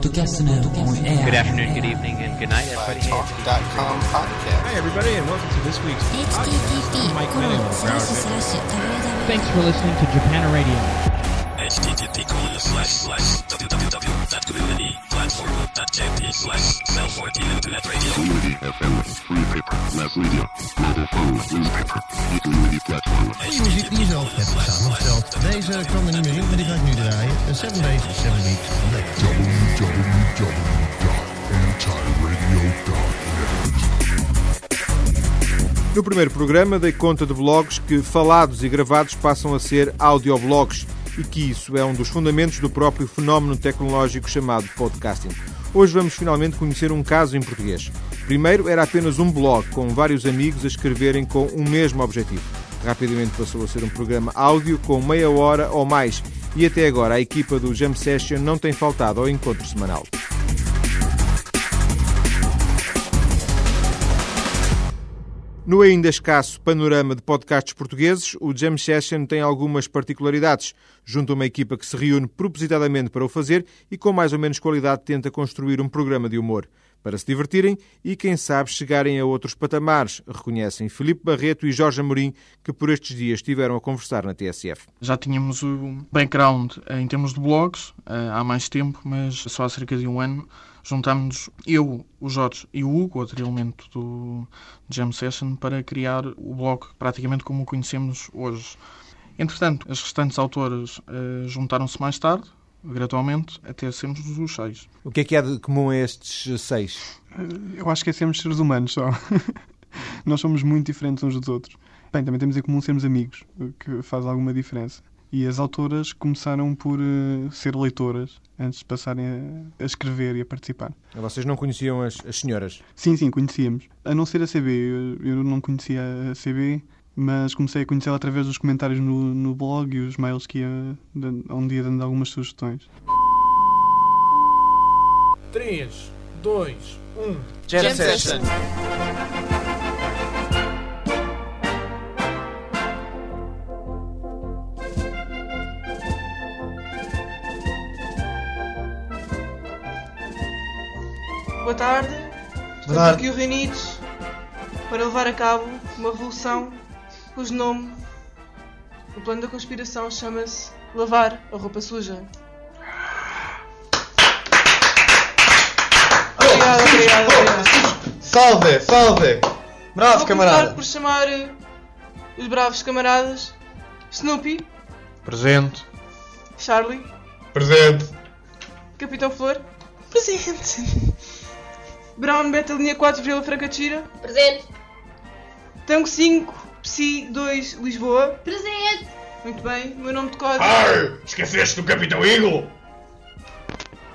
Podcast. Good afternoon, good evening, and good night, everybody. Talk.com podcast. Hi, everybody, and welcome to this week's podcast. Mike Thanks for listening to Japan Radio. http colon slash slash www.communityplatform.jp slash cell 14 internet radio. Community FM, free paper, mass media, mobile phone, newspaper, community platform. Die muziek die je zelf hebt samengesteld. Deze kwam er niet meer in, maar die ga ik nu draaien. 7 days, 7 weeks, No primeiro programa dei conta de blogs que, falados e gravados, passam a ser audioblogs e que isso é um dos fundamentos do próprio fenómeno tecnológico chamado podcasting. Hoje vamos finalmente conhecer um caso em português. Primeiro era apenas um blog com vários amigos a escreverem com o mesmo objetivo. Rapidamente passou a ser um programa áudio com meia hora ou mais e até agora a equipa do Jam Session não tem faltado ao encontro semanal. No ainda escasso panorama de podcasts portugueses, o Jam Session tem algumas particularidades. Junto a uma equipa que se reúne propositadamente para o fazer e com mais ou menos qualidade tenta construir um programa de humor. Para se divertirem e, quem sabe, chegarem a outros patamares, reconhecem Filipe Barreto e Jorge Amorim, que por estes dias estiveram a conversar na TSF. Já tínhamos o background em termos de blogs eh, há mais tempo, mas só há cerca de um ano juntámos-nos, eu, o Jorge e o Hugo, outro elemento do Jam Session, para criar o blog praticamente como o conhecemos hoje. Entretanto, as restantes autoras eh, juntaram-se mais tarde, gradualmente, até sermos os seis. O que é que há de comum a estes seis? Eu acho que é sermos seres humanos só. Nós somos muito diferentes uns dos outros. Bem, também temos em comum sermos amigos, o que faz alguma diferença. E as autoras começaram por uh, ser leitoras antes de passarem a, a, escrever e a participar. Vocês não conheciam as, as, senhoras? Sim, sim, conhecíamos. A não ser a CB. Eu, eu não conhecia a CB, mas comecei a conhecê-la através dos comentários no, no blog e os mails que ia onde ia dando algumas sugestões. 3, 2, 1. Jam, Jam Session. session. Boa tarde. Estamos aqui reunidos para levar a cabo uma revolução cujo nome, o plano da conspiração, chama-se Lavar a Roupa Suja. Obrigado, obrigado, obrigado. Salve, salve! Bravo, Vou camarada! por chamar eh, os bravos camaradas Snoopy, Presente. Charlie, Presente. Capitão Flor, presente. Brown Beta linha 4 Vila Franca de Xira, Presente. Tango 5 Psi 2 Lisboa, Presente. Muito bem, o meu nome de código. Ai, esqueceste do Capitão Eagle?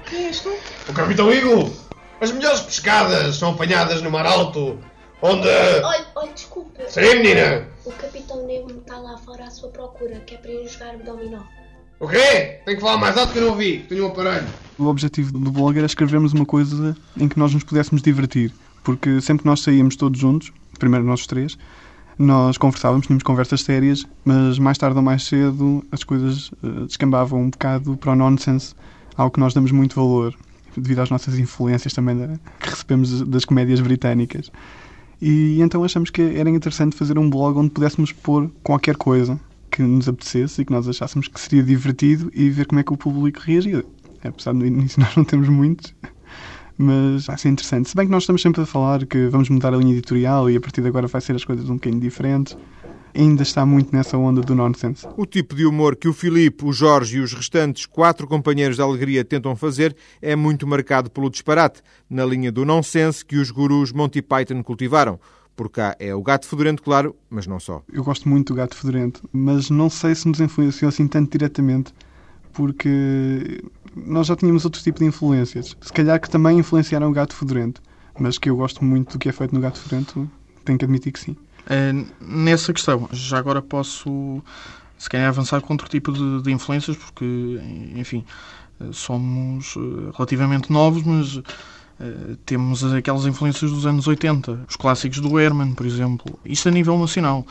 Quem és tu? O Capitão Eagle! As melhores pescadas são apanhadas no mar alto, onde. Olha, olha, desculpa. Sim, menina! O Capitão Negro está lá fora à sua procura, que é para ir jogar dominó. O quê? Tenho que falar mais alto que eu não ouvi, tenho um aparelho. O objetivo do blog era escrevermos uma coisa em que nós nos pudéssemos divertir, porque sempre que nós saíamos todos juntos, primeiro nós três, nós conversávamos, tínhamos conversas sérias, mas mais tarde ou mais cedo as coisas uh, descambavam um bocado para o nonsense, ao que nós damos muito valor, devido às nossas influências também da, que recebemos das comédias britânicas. E então achamos que era interessante fazer um blog onde pudéssemos pôr qualquer coisa que nos apetecesse e que nós achássemos que seria divertido e ver como é que o público reagia. Apesar de no início nós não temos muitos, mas vai ser interessante. Se bem que nós estamos sempre a falar que vamos mudar a linha editorial e a partir de agora vai ser as coisas um bocadinho diferentes, ainda está muito nessa onda do nonsense. O tipo de humor que o Filipe, o Jorge e os restantes quatro companheiros da alegria tentam fazer é muito marcado pelo disparate, na linha do nonsense que os gurus Monty Python cultivaram. Por cá é o gato fedorento, claro, mas não só. Eu gosto muito do gato fedorento, mas não sei se nos influenciou assim tanto diretamente, porque nós já tínhamos outro tipo de influências. Se calhar que também influenciaram o gato fedorento, mas que eu gosto muito do que é feito no gato fedorento, tenho que admitir que sim. Uh, nessa questão, já agora posso, se calhar, avançar com outro tipo de, de influências, porque, enfim, somos relativamente novos, mas Uh, temos aquelas influências dos anos 80, os clássicos do Herman, por exemplo. Isto a nível nacional.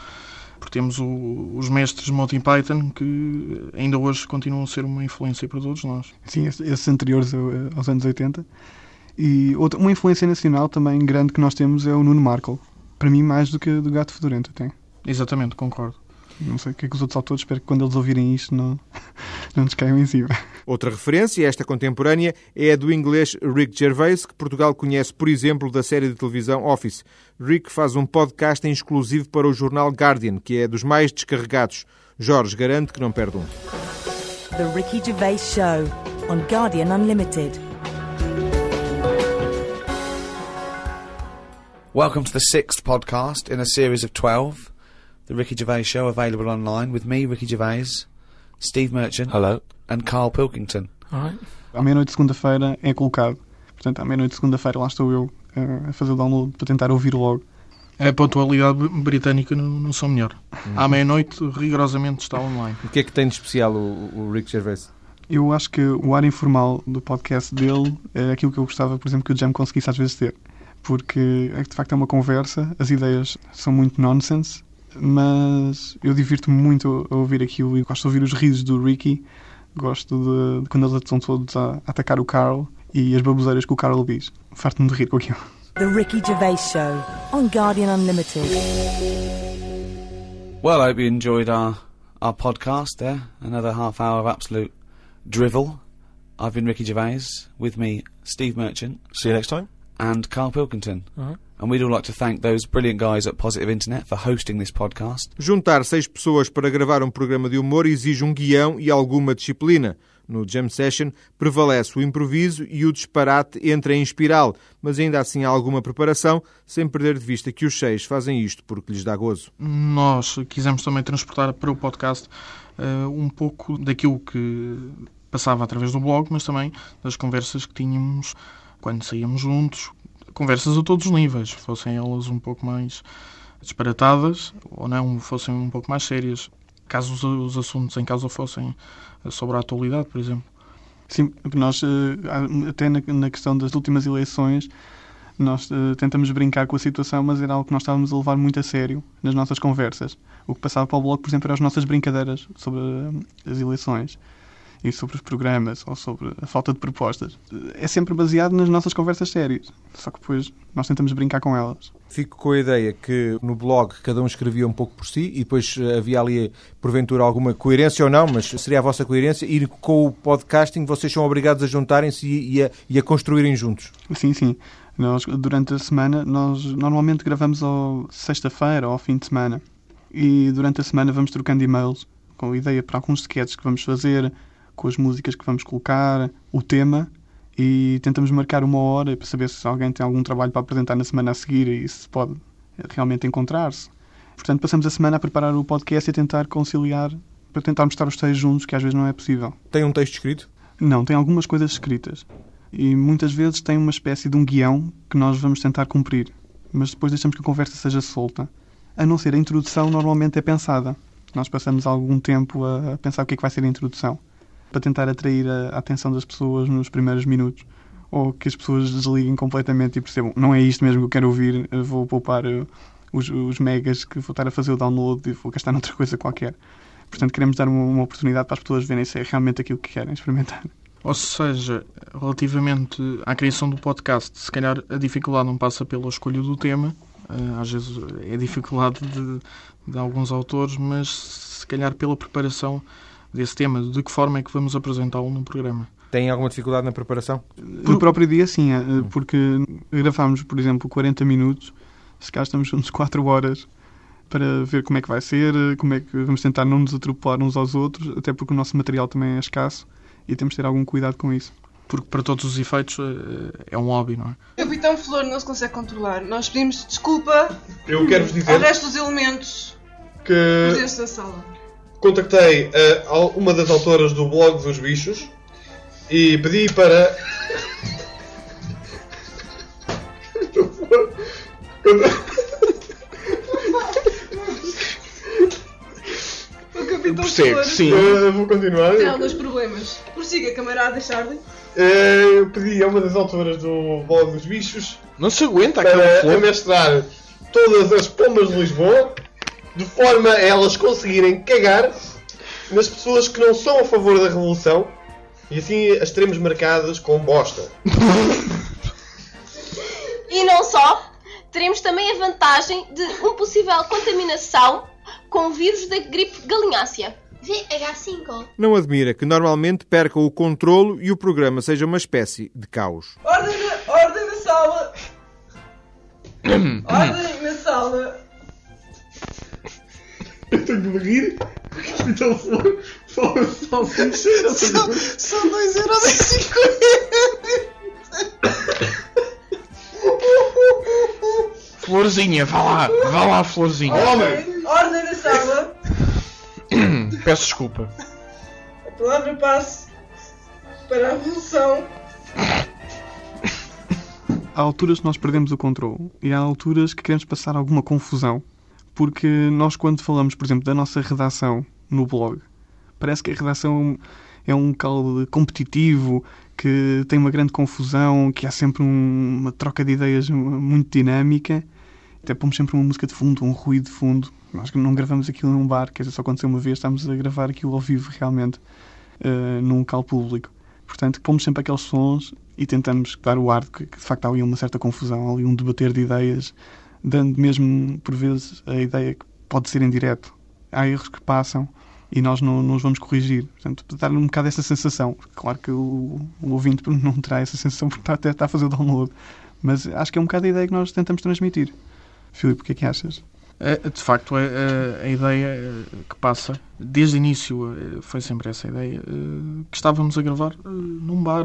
Porque temos o- os mestres Monty Python que ainda hoje continuam a ser uma influência para todos nós. Sim, esses- anteriores ao- aos anos 80. E outra, uma influência nacional também grande que nós temos é o Nuno Markle. Para mim, mais do que do Gato Fedorento, até. Exatamente, concordo. Não sei o que é que os outros autores, espero que quando eles ouvirem isto não, não nos caiam em cima. Outra referência, esta contemporânea, é a do inglês Rick Gervais, que Portugal conhece, por exemplo, da série de televisão Office. Rick faz um podcast em exclusivo para o jornal Guardian, que é dos mais descarregados. Jorge garante que não perde um. The Ricky Gervais Show on Guardian Unlimited. Welcome to the sixth podcast in a series of 12. The Ricky Gervais Show available online with me, Ricky Gervais, Steve Merchant. Hello. And Carl Pilkington. Alright. À meia-noite de segunda-feira é colocado. Portanto, à meia-noite de segunda-feira lá estou eu eh, a fazer o download para tentar ouvir logo. A pontualidade britânica não, não são melhor. À meia-noite, rigorosamente, está online. O que é que tem de especial o, o Rick Gervais? Eu acho que o ar informal do podcast dele é aquilo que eu gostava, por exemplo, que o Jam conseguisse às vezes ter. Porque é que, de facto é uma conversa, as ideias são muito nonsense, mas eu divirto-me muito a ouvir aquilo e gosto de ouvir os risos do Ricky, gosto de, de quando eles estão todos a, atacar o Carl e as baboseiras que o Carl diz. Farto-me de rir com aquilo. The Ricky Gervais Show on Guardian Unlimited. Well, I hope you enjoyed our, our podcast there. Another half hour of absolute drivel. I've been Ricky Gervais. With me, Steve Merchant. See you next time. And Carl Pilkington. Alright. And we'd all like to thank those brilliant guys at Positive Internet for hosting this podcast. Juntar seis pessoas para gravar um programa de humor exige um guião e alguma disciplina. No Jam Session prevalece o improviso e o disparate entra em espiral, mas ainda assim há alguma preparação, sem perder de vista que os seis fazem isto porque lhes dá gozo. Nós quisemos também transportar para o podcast eh, um pouco daquilo que passava através do blog, mas também das conversas que tínhamos quando saíamos juntos. Conversas a todos os níveis, fossem elas um pouco mais disparatadas ou não, fossem um pouco mais sérias. Caso os, os assuntos em causa fossem sobre a atualidade, por exemplo. Sim, nós, eh, até na, na questão das últimas eleições, nós eh, tentamos brincar com a situação, mas era algo que nós estávamos a levar muito a sério nas nossas conversas. O que passava para o blog, por exemplo, eram as nossas brincadeiras sobre eh, as eleições e sobre os programas ou sobre a falta de propostas. É sempre baseado nas nossas conversas sérias, só que depois nós tentamos brincar com elas. Fico com a ideia que no blog cada um escrevia um pouco por si e depois havia ali, porventura, alguma coerência ou não, mas seria a vossa coerência. E com o podcasting vocês são obrigados a juntarem-se e, e a, e a construírem juntos. Sim, sim. Nós, durante a semana, nós normalmente gravamos ao sexta-feira ou ao fim de semana. E durante a semana vamos trocando e-mails com ideia para alguns sketches que vamos fazer, com as músicas que vamos colocar, o tema. E tentamos marcar uma hora para saber se alguém tem algum trabalho para apresentar na semana a seguir e se pode realmente encontrar-se. Portanto, passamos a semana a preparar o podcast e a tentar conciliar, para tentar mostrar os três juntos, que às vezes não é possível. Tem um texto escrito? Não, tem algumas coisas escritas. E muitas vezes tem uma espécie de um guião que nós vamos tentar cumprir. Mas depois deixamos que a conversa seja solta. A não ser a introdução, normalmente é pensada. Nós passamos algum tempo a a pensar o que é que vai ser a introdução. Para tentar atrair a atenção das pessoas nos primeiros minutos. Ou que as pessoas desliguem completamente e percebam não é isto mesmo que eu quero ouvir, vou poupar eh, os, os megas que vou estar a fazer o download e vou gastar noutra coisa qualquer. Portanto, queremos dar uma, uma oportunidade para as pessoas verem se é realmente aquilo que querem experimentar. Ou seja, relativamente à criação do podcast, se calhar a dificuldade não passa pela escolha do tema, eh, às vezes é dificuldade de, de alguns autores, mas se calhar pela preparação desse tema, de que forma é que vamos apresentá-lo no programa. Tem alguma dificuldade na preparação? No próprio dia, sim, eh, porque gravámos, por exemplo, 40 minutos, se calhar estamos juntos 4 horas para ver como é que vai ser, eh, como é que vamos tentar não nos atropelar uns aos outros, até porque o nosso material também é escasso e temos de ter algum cuidado com isso. Porque para todos os efeitos eh, é um hobby, não é? O Capitão Flor não se consegue controlar. Nós pedimos desculpa Eu quero-vos dizer ao resto dos elementos que presentes na sala. Contactei a- a uma das autoras do blog dos bichos e pedi para. O Capitão Percebo, sim. Eu vou continuar. tem alguns problemas. Prossiga, camarada Charlie. Eh, Eu pedi a uma das autoras do blog dos bichos Não se aguenta aquela para flor. amestrar todas as pombas de Lisboa de forma a elas conseguirem cagar nas pessoas que não são a favor da revolução e assim as teremos marcadas com bosta. E não só, teremos também a vantagem de uma possível contaminação com o vírus da gripe galinhácea. VH5. Não admira que normalmente percam o controlo e o programa seja uma espécie de caos. Ordem na, ordem na sala! ordem na sala! Tenho de rir porque então sincero. São 2 euros e 50! Florzinha, vá lá, vá lá, Florzinha. Ordem, ordem na sala! Peço desculpa. A palavra passe para a revolução. Há alturas que nós perdemos o controle e há alturas que queremos passar alguma confusão. Porque nós, quando falamos, por exemplo, da nossa redação no blog, parece que a redação é um caldo competitivo, que tem uma grande confusão, que há sempre um- uma troca de ideias muito dinâmica. Até pomos sempre uma música de fundo, um ruído de fundo. Nós não gravamos aquilo num bar, dizer, só aconteceu uma vez, estamos a gravar aquilo ao vivo realmente, eh, num local público. Portanto, pomos sempre aqueles sons e tentamos dar o ar de que, que, de facto há ali uma certa confusão, ali um debater de ideias, dando mesmo, por vezes, a ideia que pode ser em direto. Há erros que passam e nós não, não os vamos corrigir. Portanto, dar um bocado essa sensação. Claro que o, o ouvinte não terá essa sensação porque está, está a fazer o download. Mas acho que é um bocado a ideia que nós tentamos transmitir. Filipe, o que é que achas? É, de facto, a, a- a ideia eh, que passa, desde o início, eh, foi sempre essa ideia, eh, que estávamos a gravar num bar,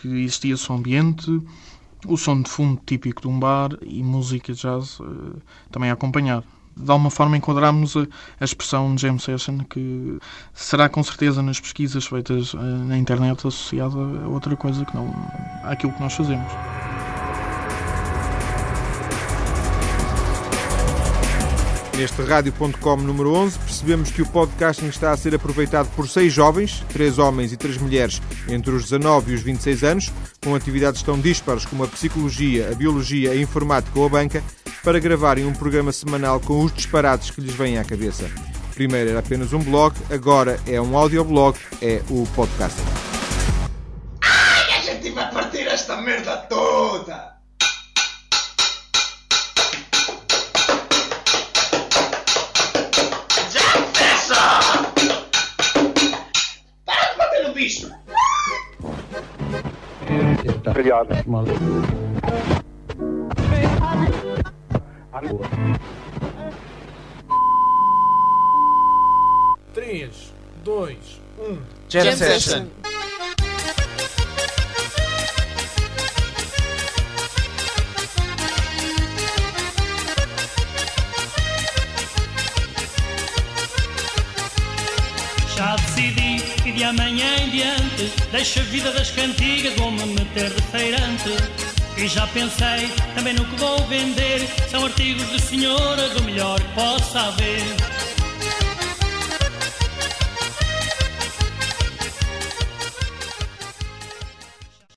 que existia som ambiente, o som de fundo típico de um bar e música jazz eh, também a acompanhar. De alguma forma enquadrámos a, a expressão jam session, que será com certeza nas pesquisas feitas eh, na internet associada a outra coisa que não àquilo que nós fazemos. Neste Rádio.com número 11, percebemos que o podcasting está a ser aproveitado por seis jovens, três homens e três mulheres, entre os 19 e os 26 anos, com atividades tão dispares como a psicologia, a biologia, a informática ou a banca, para gravarem um programa semanal com os disparates que lhes vêm à cabeça. Primeiro era apenas um blog, agora é um audioblog, é o podcasting. Ai, a gente vai partir esta merda Três, dois, um. Jam session. Já decidi de amanhã em diante Deixo a vida das cantigas, vou-me meter de feirante. E já pensei também no que vou vender São artigos de senhora do melhor que possa haver